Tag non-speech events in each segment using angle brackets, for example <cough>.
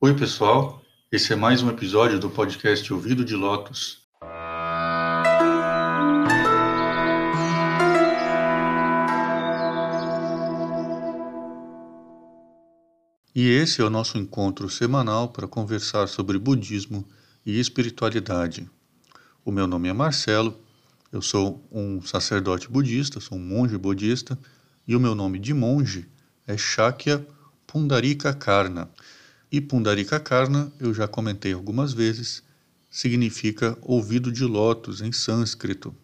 Oi, pessoal. Esse é mais um episódio do podcast Ouvido de Lotus. E esse é o nosso encontro semanal para conversar sobre budismo e espiritualidade. O meu nome é Marcelo, eu sou um sacerdote budista, sou um monge budista, e o meu nome de monge é Shakya Pundarika Karna. E Pundarika Karna, eu já comentei algumas vezes, significa ouvido de lótus em sânscrito.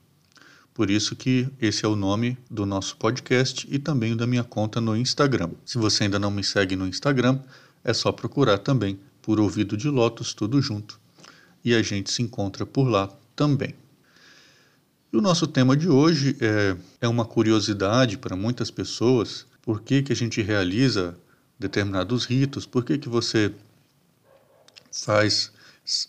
Por isso que esse é o nome do nosso podcast e também da minha conta no Instagram. Se você ainda não me segue no Instagram, é só procurar também por Ouvido de Lótus tudo junto. E a gente se encontra por lá também. E o nosso tema de hoje é, é uma curiosidade para muitas pessoas. Por que, que a gente realiza determinados ritos, por que, que você faz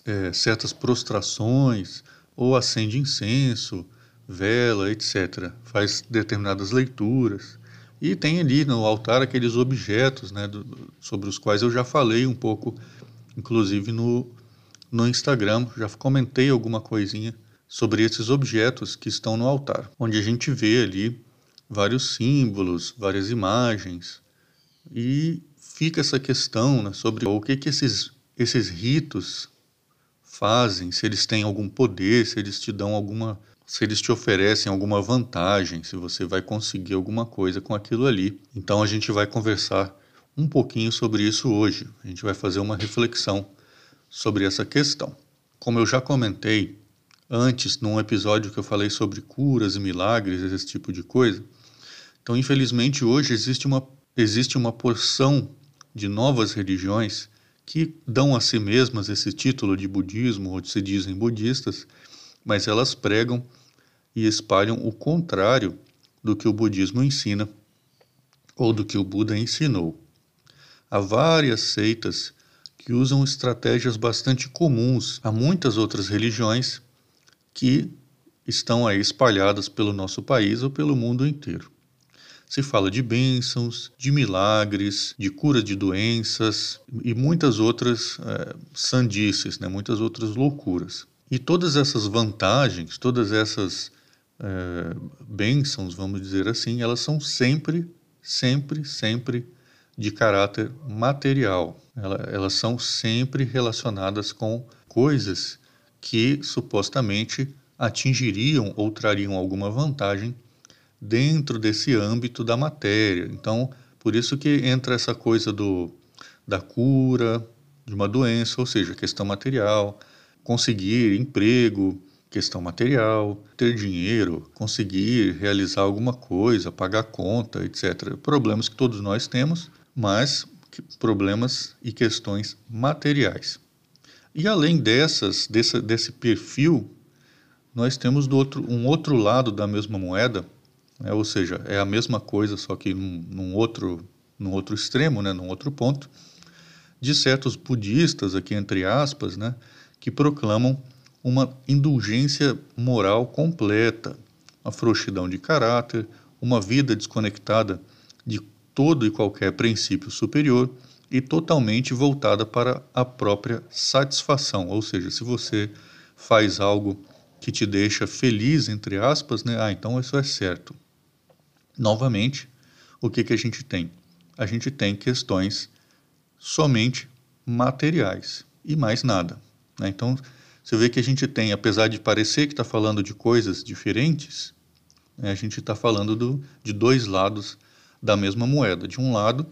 é, certas prostrações, ou acende incenso, vela, etc. Faz determinadas leituras. E tem ali no altar aqueles objetos né, do, sobre os quais eu já falei um pouco, inclusive no, no Instagram, já comentei alguma coisinha sobre esses objetos que estão no altar, onde a gente vê ali vários símbolos, várias imagens, e fica essa questão né, sobre o que, que esses, esses ritos fazem, se eles têm algum poder, se eles te dão alguma. se eles te oferecem alguma vantagem, se você vai conseguir alguma coisa com aquilo ali. Então a gente vai conversar um pouquinho sobre isso hoje. A gente vai fazer uma reflexão sobre essa questão. Como eu já comentei antes, num episódio que eu falei sobre curas e milagres, esse tipo de coisa, então infelizmente hoje existe uma existe uma porção de novas religiões que dão a si mesmas esse título de budismo ou se dizem budistas, mas elas pregam e espalham o contrário do que o budismo ensina ou do que o Buda ensinou. Há várias seitas que usam estratégias bastante comuns a muitas outras religiões que estão aí espalhadas pelo nosso país ou pelo mundo inteiro se fala de bênçãos, de milagres, de cura de doenças e muitas outras é, sandices, né? muitas outras loucuras. E todas essas vantagens, todas essas é, bênçãos, vamos dizer assim, elas são sempre, sempre, sempre de caráter material. elas são sempre relacionadas com coisas que supostamente atingiriam ou trariam alguma vantagem dentro desse âmbito da matéria. Então, por isso que entra essa coisa do, da cura de uma doença, ou seja, questão material, conseguir emprego, questão material, ter dinheiro, conseguir realizar alguma coisa, pagar conta, etc. Problemas que todos nós temos, mas problemas e questões materiais. E além dessas, desse, perfil, nós temos do outro, um outro lado da mesma moeda, né? ou seja, é a mesma coisa, só que num, num, outro, num outro extremo, né? num outro ponto, de certos budistas, aqui entre aspas, né? que proclamam uma indulgência moral completa, uma frouxidão de caráter, uma vida desconectada de todo e qualquer princípio superior e totalmente voltada para a própria satisfação. Ou seja, se você faz algo que te deixa feliz, entre aspas, né? ah, então isso é certo. Novamente, o que, que a gente tem? A gente tem questões somente materiais e mais nada. Né? Então, você vê que a gente tem, apesar de parecer que está falando de coisas diferentes, né, a gente está falando do, de dois lados da mesma moeda. De um lado,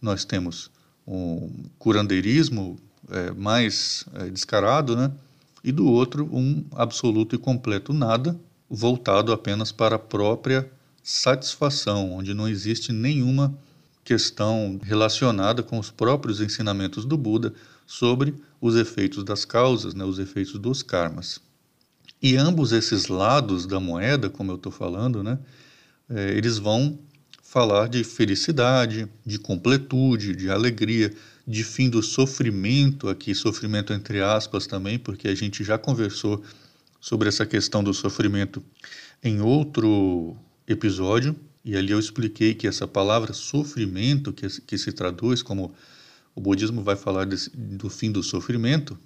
nós temos um curandeirismo é, mais é, descarado, né? e do outro, um absoluto e completo nada, voltado apenas para a própria satisfação, onde não existe nenhuma questão relacionada com os próprios ensinamentos do Buda sobre os efeitos das causas, né, os efeitos dos karmas. E ambos esses lados da moeda, como eu estou falando, né, é, eles vão falar de felicidade, de completude, de alegria, de fim do sofrimento, aqui sofrimento entre aspas também, porque a gente já conversou sobre essa questão do sofrimento em outro episódio, e ali eu expliquei que essa palavra sofrimento, que, que se traduz como O budismo vai falar desse, do fim do sofrimento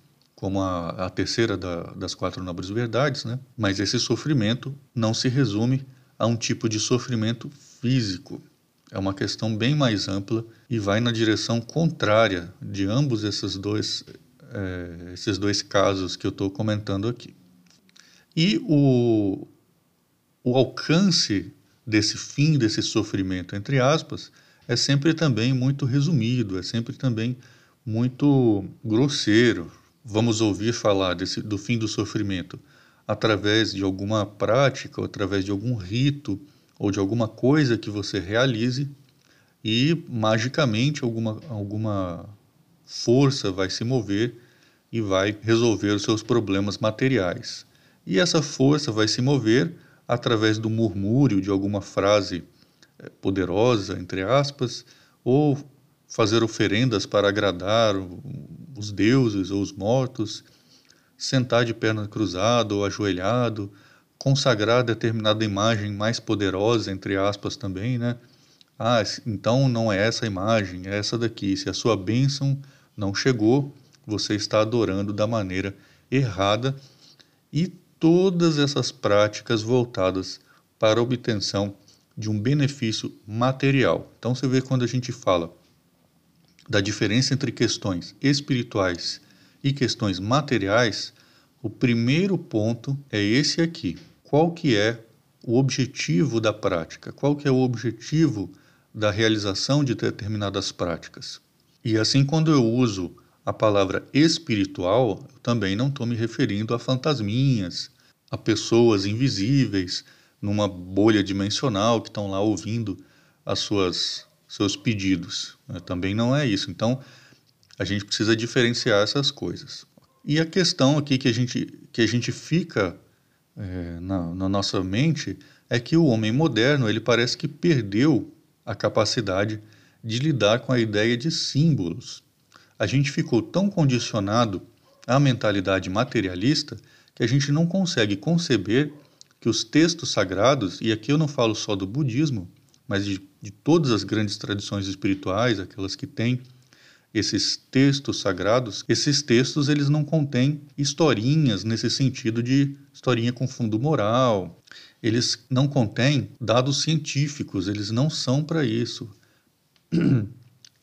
como a, a terceira da, das quatro nobres verdades, né? Mas esse sofrimento não se resume a um tipo de sofrimento físico. É uma questão bem mais ampla e vai na direção contrária de ambos esses dois, é, esses dois casos que eu estou comentando aqui. E o, o alcance desse fim, desse sofrimento, entre aspas, é sempre também muito resumido, é sempre também muito grosseiro, vamos ouvir falar desse, do fim do sofrimento através de alguma prática, ou através de algum rito, ou de alguma coisa que você realize, e magicamente alguma, alguma força vai se mover e vai resolver os seus problemas materiais. E essa força vai se mover através do murmúrio de alguma frase eh, poderosa, entre aspas, ou fazer oferendas para agradar os deuses ou os mortos, sentar de perna cruzada ou ajoelhado, consagrar determinada imagem mais poderosa, entre aspas também, né? Ah, então não é essa imagem, é essa daqui. Se a sua bênção não chegou, você está adorando da maneira errada e todas essas práticas voltadas para a obtenção de um benefício material. Então você vê quando a gente fala da diferença entre questões espirituais e questões materiais, o primeiro ponto é esse aqui. Qual que é o objetivo da prática? Qual que é o objetivo da realização de determinadas práticas? E assim quando eu uso a palavra espiritual, eu também não estou me referindo a fantasminhas, a pessoas invisíveis numa bolha dimensional que estão lá ouvindo as suas seus pedidos. Né? Também não é isso. Então, a gente precisa diferenciar essas coisas. E a questão aqui que a gente, que a gente fica é, na, na nossa mente é que o homem moderno ele parece que perdeu a capacidade de lidar com a ideia de símbolos. A gente ficou tão condicionado à mentalidade materialista que a gente não consegue conceber que os textos sagrados, e aqui eu não falo só do budismo, mas de, de todas as grandes tradições espirituais, aquelas que têm esses textos sagrados, esses textos eles não contêm historinhas nesse sentido de historinha com fundo moral. Eles não contêm dados científicos, eles não são para isso. <clears throat>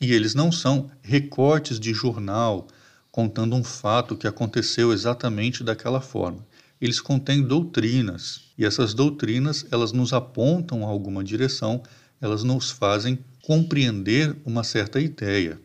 E eles não são recortes de jornal contando um fato que aconteceu exatamente daquela forma. Eles contêm doutrinas, e essas doutrinas, elas nos apontam a alguma direção elas nos fazem compreender uma certa ideia.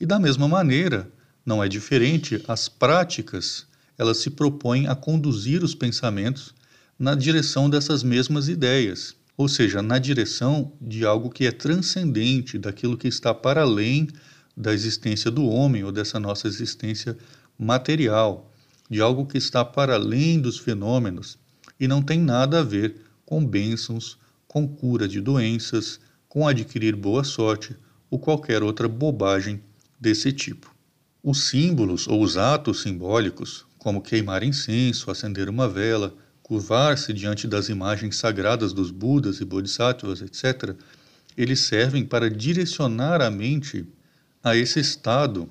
E da mesma maneira, não é diferente, as práticas, elas se propõem a conduzir os pensamentos na direção dessas mesmas ideias, ou seja, na direção de algo que é transcendente, daquilo que está para além da existência do homem ou dessa nossa existência material, de algo que está para além dos fenômenos e não tem nada a ver com bênçãos, com cura de doenças, com adquirir boa sorte ou qualquer outra bobagem desse tipo. Os símbolos ou os atos simbólicos, como queimar incenso, acender uma vela, curvar-se diante das imagens sagradas dos Budas e Bodhisattvas, etc., eles servem para direcionar a mente a esse estado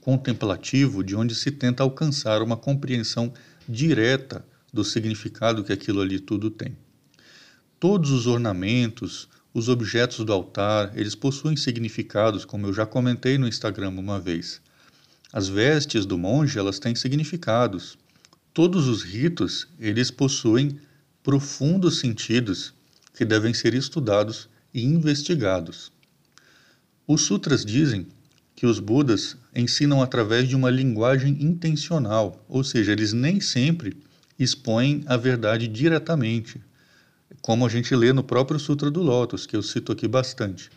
contemplativo de onde se tenta alcançar uma compreensão direta do significado que aquilo ali tudo tem. Todos os ornamentos, os objetos do altar, eles possuem significados, como eu já comentei no Instagram uma vez. As vestes do monge, elas têm significados. Todos os ritos, eles possuem profundos sentidos que devem ser estudados e investigados. Os sutras dizem que os Budas ensinam através de uma linguagem intencional, ou seja, eles nem sempre expõem a verdade diretamente como a gente lê no próprio Sutra do Lótus, que eu cito aqui bastante.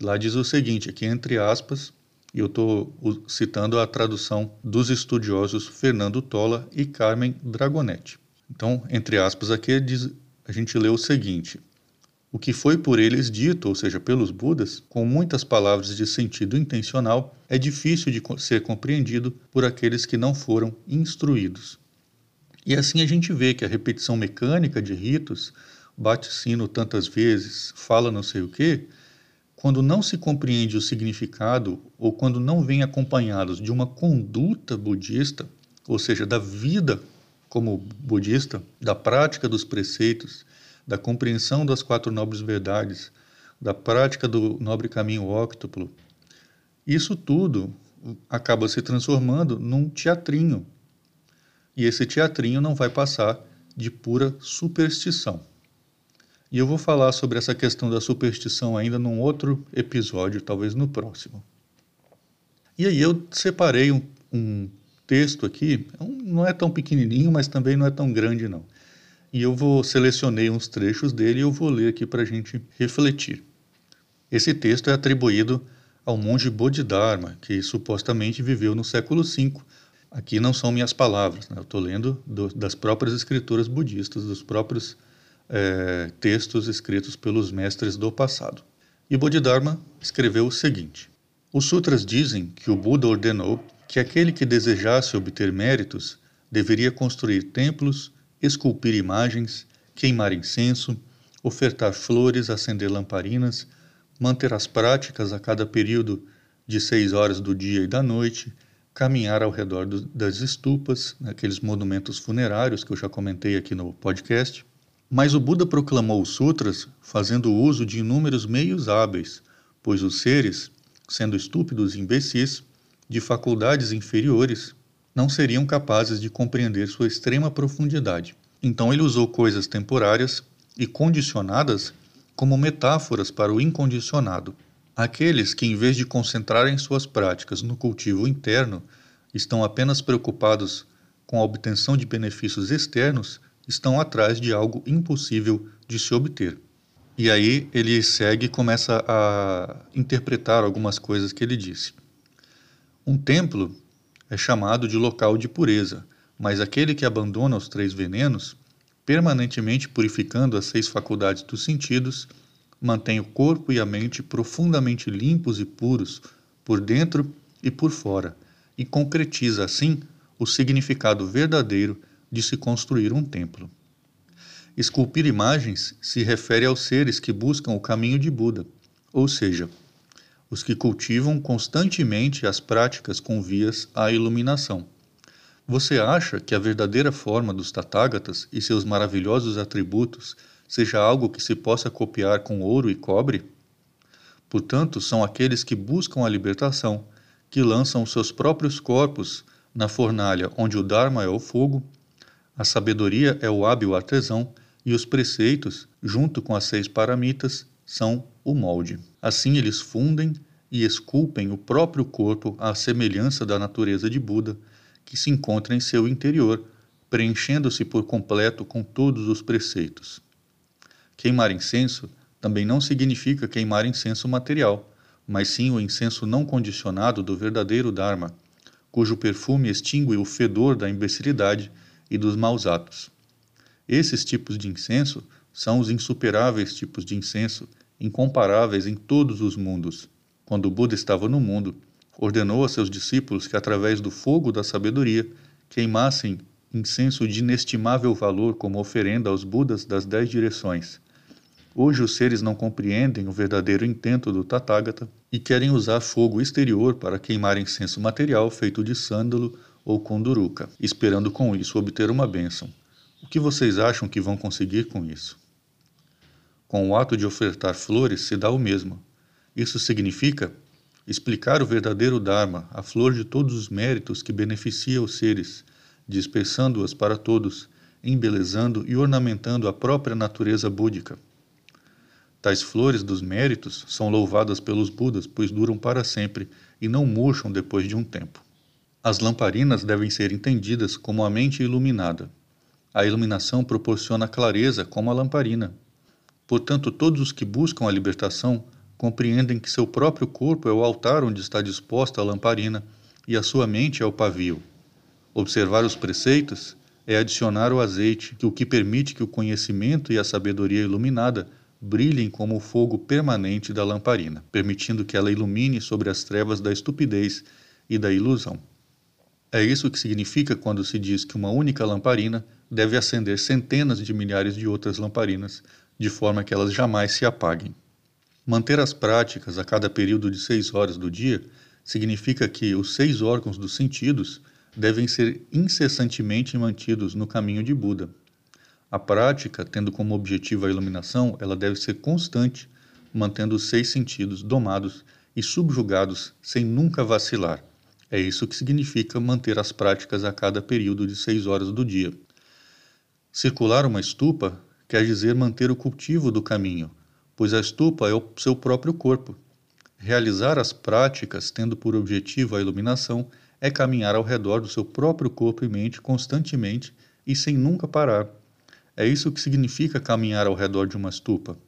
Lá diz o seguinte, aqui entre aspas, eu estou citando a tradução dos estudiosos Fernando Tola e Carmen Dragonetti. Então, entre aspas, aqui diz, a gente lê o seguinte: O que foi por eles dito, ou seja, pelos Budas, com muitas palavras de sentido intencional, é difícil de ser compreendido por aqueles que não foram instruídos. E assim a gente vê que a repetição mecânica de ritos bate sino tantas vezes, fala não sei o quê, quando não se compreende o significado ou quando não vem acompanhados de uma conduta budista, ou seja, da vida como budista, da prática dos preceitos, da compreensão das quatro nobres verdades, da prática do nobre caminho óctuplo, isso tudo acaba se transformando num teatrinho. E esse teatrinho não vai passar de pura superstição. E eu vou falar sobre essa questão da superstição ainda num outro episódio, talvez no próximo. E aí eu separei um, um texto aqui, é não é tão pequenininho, mas também não é tão grande não. E eu vou selecionei uns trechos dele e eu vou ler aqui para a gente refletir. Esse texto é atribuído ao monge Bodhidharma, que supostamente viveu no século V. Aqui não são minhas palavras, né? eu estou lendo do, das próprias escrituras budistas, dos próprios é, textos escritos pelos mestres do passado. E Bodhidharma escreveu o seguinte: Os sutras dizem que o Buda ordenou que aquele que desejasse obter méritos deveria construir templos, esculpir imagens, queimar incenso, ofertar flores, acender lamparinas, manter as práticas a cada período de seis horas do dia e da noite, caminhar ao redor do, das estupas, aqueles monumentos funerários que eu já comentei aqui no podcast, mas o Buda proclamou os sutras fazendo uso de inúmeros meios hábeis, pois os seres, sendo estúpidos e imbecis, de faculdades inferiores, não seriam capazes de compreender sua extrema profundidade. Então ele usou coisas temporárias e condicionadas como metáforas para o incondicionado. Aqueles que, em vez de concentrarem suas práticas no cultivo interno, estão apenas preocupados com a obtenção de benefícios externos, estão atrás de algo impossível de se obter. E aí ele segue e começa a interpretar algumas coisas que ele disse. Um templo é chamado de local de pureza, mas aquele que abandona os três venenos, permanentemente purificando as seis faculdades dos sentidos, mantém o corpo e a mente profundamente limpos e puros por dentro e por fora, e concretiza assim o significado verdadeiro de se construir um templo. Esculpir imagens se refere aos seres que buscam o caminho de Buda, ou seja, os que cultivam constantemente as práticas com vias à iluminação. Você acha que a verdadeira forma dos Tathagatas e seus maravilhosos atributos seja algo que se possa copiar com ouro e cobre? Portanto, são aqueles que buscam a libertação, que lançam seus próprios corpos na fornalha onde o Dharma é o fogo a sabedoria é o hábil artesão e os preceitos, junto com as seis paramitas, são o molde. Assim eles fundem e esculpem o próprio corpo à semelhança da natureza de Buda, que se encontra em seu interior, preenchendo-se por completo com todos os preceitos. Queimar incenso também não significa queimar incenso material, mas sim o incenso não condicionado do verdadeiro Dharma, cujo perfume extingue o fedor da imbecilidade e dos maus atos. Esses tipos de incenso são os insuperáveis tipos de incenso, incomparáveis em todos os mundos. Quando o Buda estava no mundo, ordenou a seus discípulos que, através do fogo da sabedoria, queimassem incenso de inestimável valor como oferenda aos Budas das dez direções. Hoje os seres não compreendem o verdadeiro intento do Tathagata e querem usar fogo exterior para queimar incenso material feito de sândalo ou Kunduruka, esperando com isso obter uma bênção. O que vocês acham que vão conseguir com isso? Com o ato de ofertar flores se dá o mesmo. Isso significa explicar o verdadeiro Dharma, a flor de todos os méritos que beneficia os seres, dispersando-as para todos, embelezando e ornamentando a própria natureza búdica. Tais flores dos méritos são louvadas pelos Budas, pois duram para sempre e não murcham depois de um tempo. As lamparinas devem ser entendidas como a mente iluminada. A iluminação proporciona clareza como a lamparina. Portanto, todos os que buscam a libertação compreendem que seu próprio corpo é o altar onde está disposta a lamparina e a sua mente é o pavio. Observar os preceitos é adicionar o azeite, que o que permite que o conhecimento e a sabedoria iluminada brilhem como o fogo permanente da lamparina, permitindo que ela ilumine sobre as trevas da estupidez e da ilusão. É isso que significa quando se diz que uma única lamparina deve acender centenas de milhares de outras lamparinas, de forma que elas jamais se apaguem. Manter as práticas a cada período de seis horas do dia significa que os seis órgãos dos sentidos devem ser incessantemente mantidos no caminho de Buda. A prática, tendo como objetivo a iluminação, ela deve ser constante, mantendo os seis sentidos domados e subjugados sem nunca vacilar. É isso que significa manter as práticas a cada período de seis horas do dia. Circular uma estupa quer dizer manter o cultivo do caminho, pois a estupa é o seu próprio corpo. Realizar as práticas, tendo por objetivo a iluminação, é caminhar ao redor do seu próprio corpo e mente constantemente e sem nunca parar. É isso que significa caminhar ao redor de uma estupa.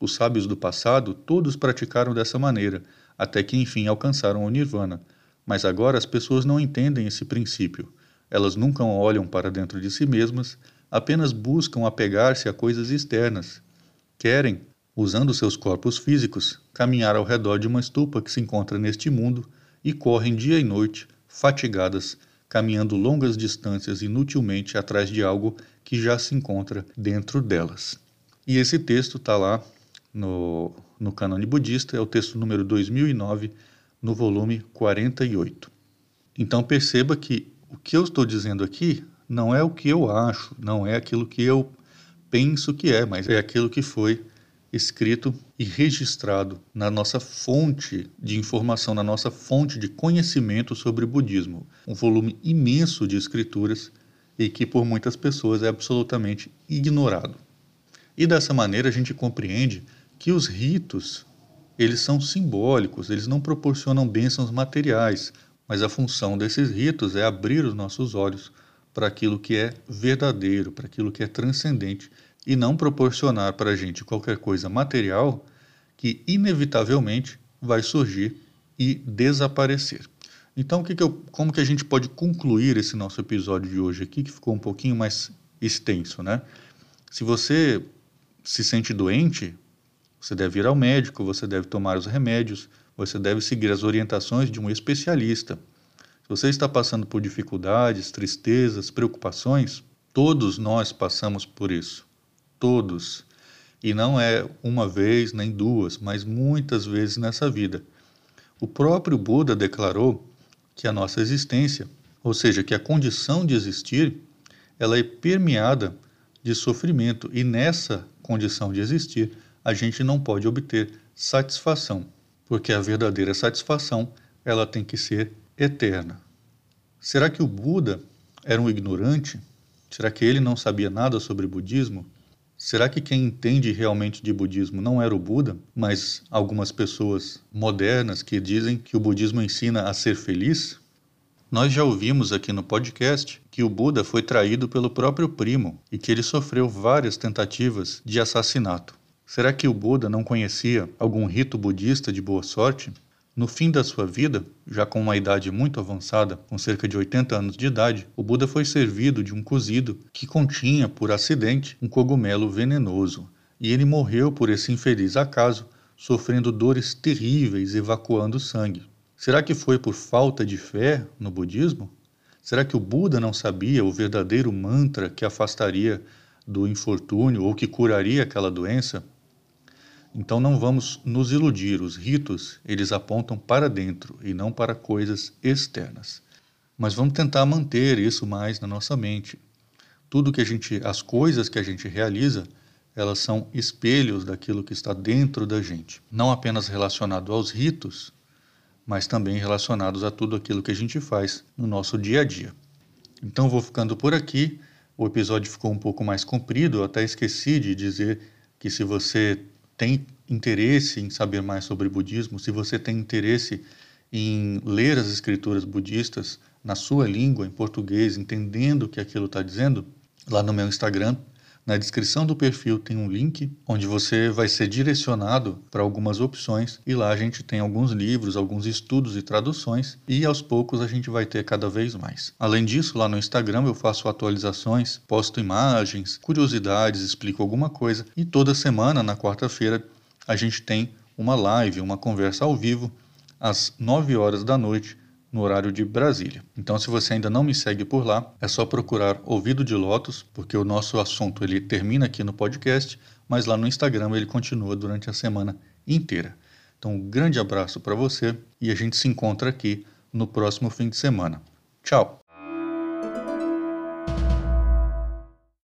Os sábios do passado todos praticaram dessa maneira, até que enfim alcançaram o nirvana. Mas agora as pessoas não entendem esse princípio. Elas nunca olham para dentro de si mesmas, apenas buscam apegar-se a coisas externas. Querem, usando seus corpos físicos, caminhar ao redor de uma estupa que se encontra neste mundo e correm dia e noite, fatigadas, caminhando longas distâncias inutilmente atrás de algo que já se encontra dentro delas. E esse texto está lá no, no cânone budista, é o texto número 2009 no volume 48. Então perceba que o que eu estou dizendo aqui não é o que eu acho, não é aquilo que eu penso que é, mas é aquilo que foi escrito e registrado na nossa fonte de informação, na nossa fonte de conhecimento sobre budismo. Um volume imenso de escrituras e que por muitas pessoas é absolutamente ignorado. E dessa maneira a gente compreende que os ritos eles são simbólicos, eles não proporcionam bênçãos materiais, mas a função desses ritos é abrir os nossos olhos para aquilo que é verdadeiro, para aquilo que é transcendente e não proporcionar para a gente qualquer coisa material que inevitavelmente vai surgir e desaparecer. Então, que que eu, como que a gente pode concluir esse nosso episódio de hoje aqui, que ficou um pouquinho mais extenso, né? Se você se sente doente, você deve ir ao médico, você deve tomar os remédios, você deve seguir as orientações de um especialista. Se você está passando por dificuldades, tristezas, preocupações, todos nós passamos por isso. Todos. E não é uma vez nem duas, mas muitas vezes nessa vida. O próprio Buda declarou que a nossa existência, ou seja, que a condição de existir, ela é permeada de sofrimento e nessa condição de existir, a gente não pode obter satisfação, porque a verdadeira satisfação ela tem que ser eterna. Será que o Buda era um ignorante? Será que ele não sabia nada sobre budismo? Será que quem entende realmente de budismo não era o Buda, mas algumas pessoas modernas que dizem que o budismo ensina a ser feliz? Nós já ouvimos aqui no podcast que o Buda foi traído pelo próprio primo e que ele sofreu várias tentativas de assassinato. Será que o Buda não conhecia algum rito budista de boa sorte? No fim da sua vida, já com uma idade muito avançada, com cerca de 80 anos de idade, o Buda foi servido de um cozido que continha, por acidente, um cogumelo venenoso, e ele morreu por esse infeliz acaso, sofrendo dores terríveis, evacuando sangue. Será que foi por falta de fé no budismo? Será que o Buda não sabia o verdadeiro mantra que afastaria do infortúnio ou que curaria aquela doença? Então não vamos nos iludir, os ritos, eles apontam para dentro e não para coisas externas. Mas vamos tentar manter isso mais na nossa mente. Tudo que a gente, as coisas que a gente realiza, elas são espelhos daquilo que está dentro da gente, não apenas relacionado aos ritos, mas também relacionados a tudo aquilo que a gente faz no nosso dia a dia. Então vou ficando por aqui. O episódio ficou um pouco mais comprido, eu até esqueci de dizer que se você tem interesse em saber mais sobre budismo, se você tem interesse em ler as escrituras budistas na sua língua, em português, entendendo o que aquilo está dizendo, lá no meu Instagram, na descrição do perfil tem um link onde você vai ser direcionado para algumas opções e lá a gente tem alguns livros, alguns estudos e traduções e aos poucos a gente vai ter cada vez mais. Além disso, lá no Instagram eu faço atualizações, posto imagens, curiosidades, explico alguma coisa e toda semana, na quarta-feira, a gente tem uma live, uma conversa ao vivo às 9 horas da noite no horário de Brasília. Então, se você ainda não me segue por lá, é só procurar Ouvido de Lotus, porque o nosso assunto ele termina aqui no podcast, mas lá no Instagram ele continua durante a semana inteira. Então, um grande abraço para você e a gente se encontra aqui no próximo fim de semana. Tchau!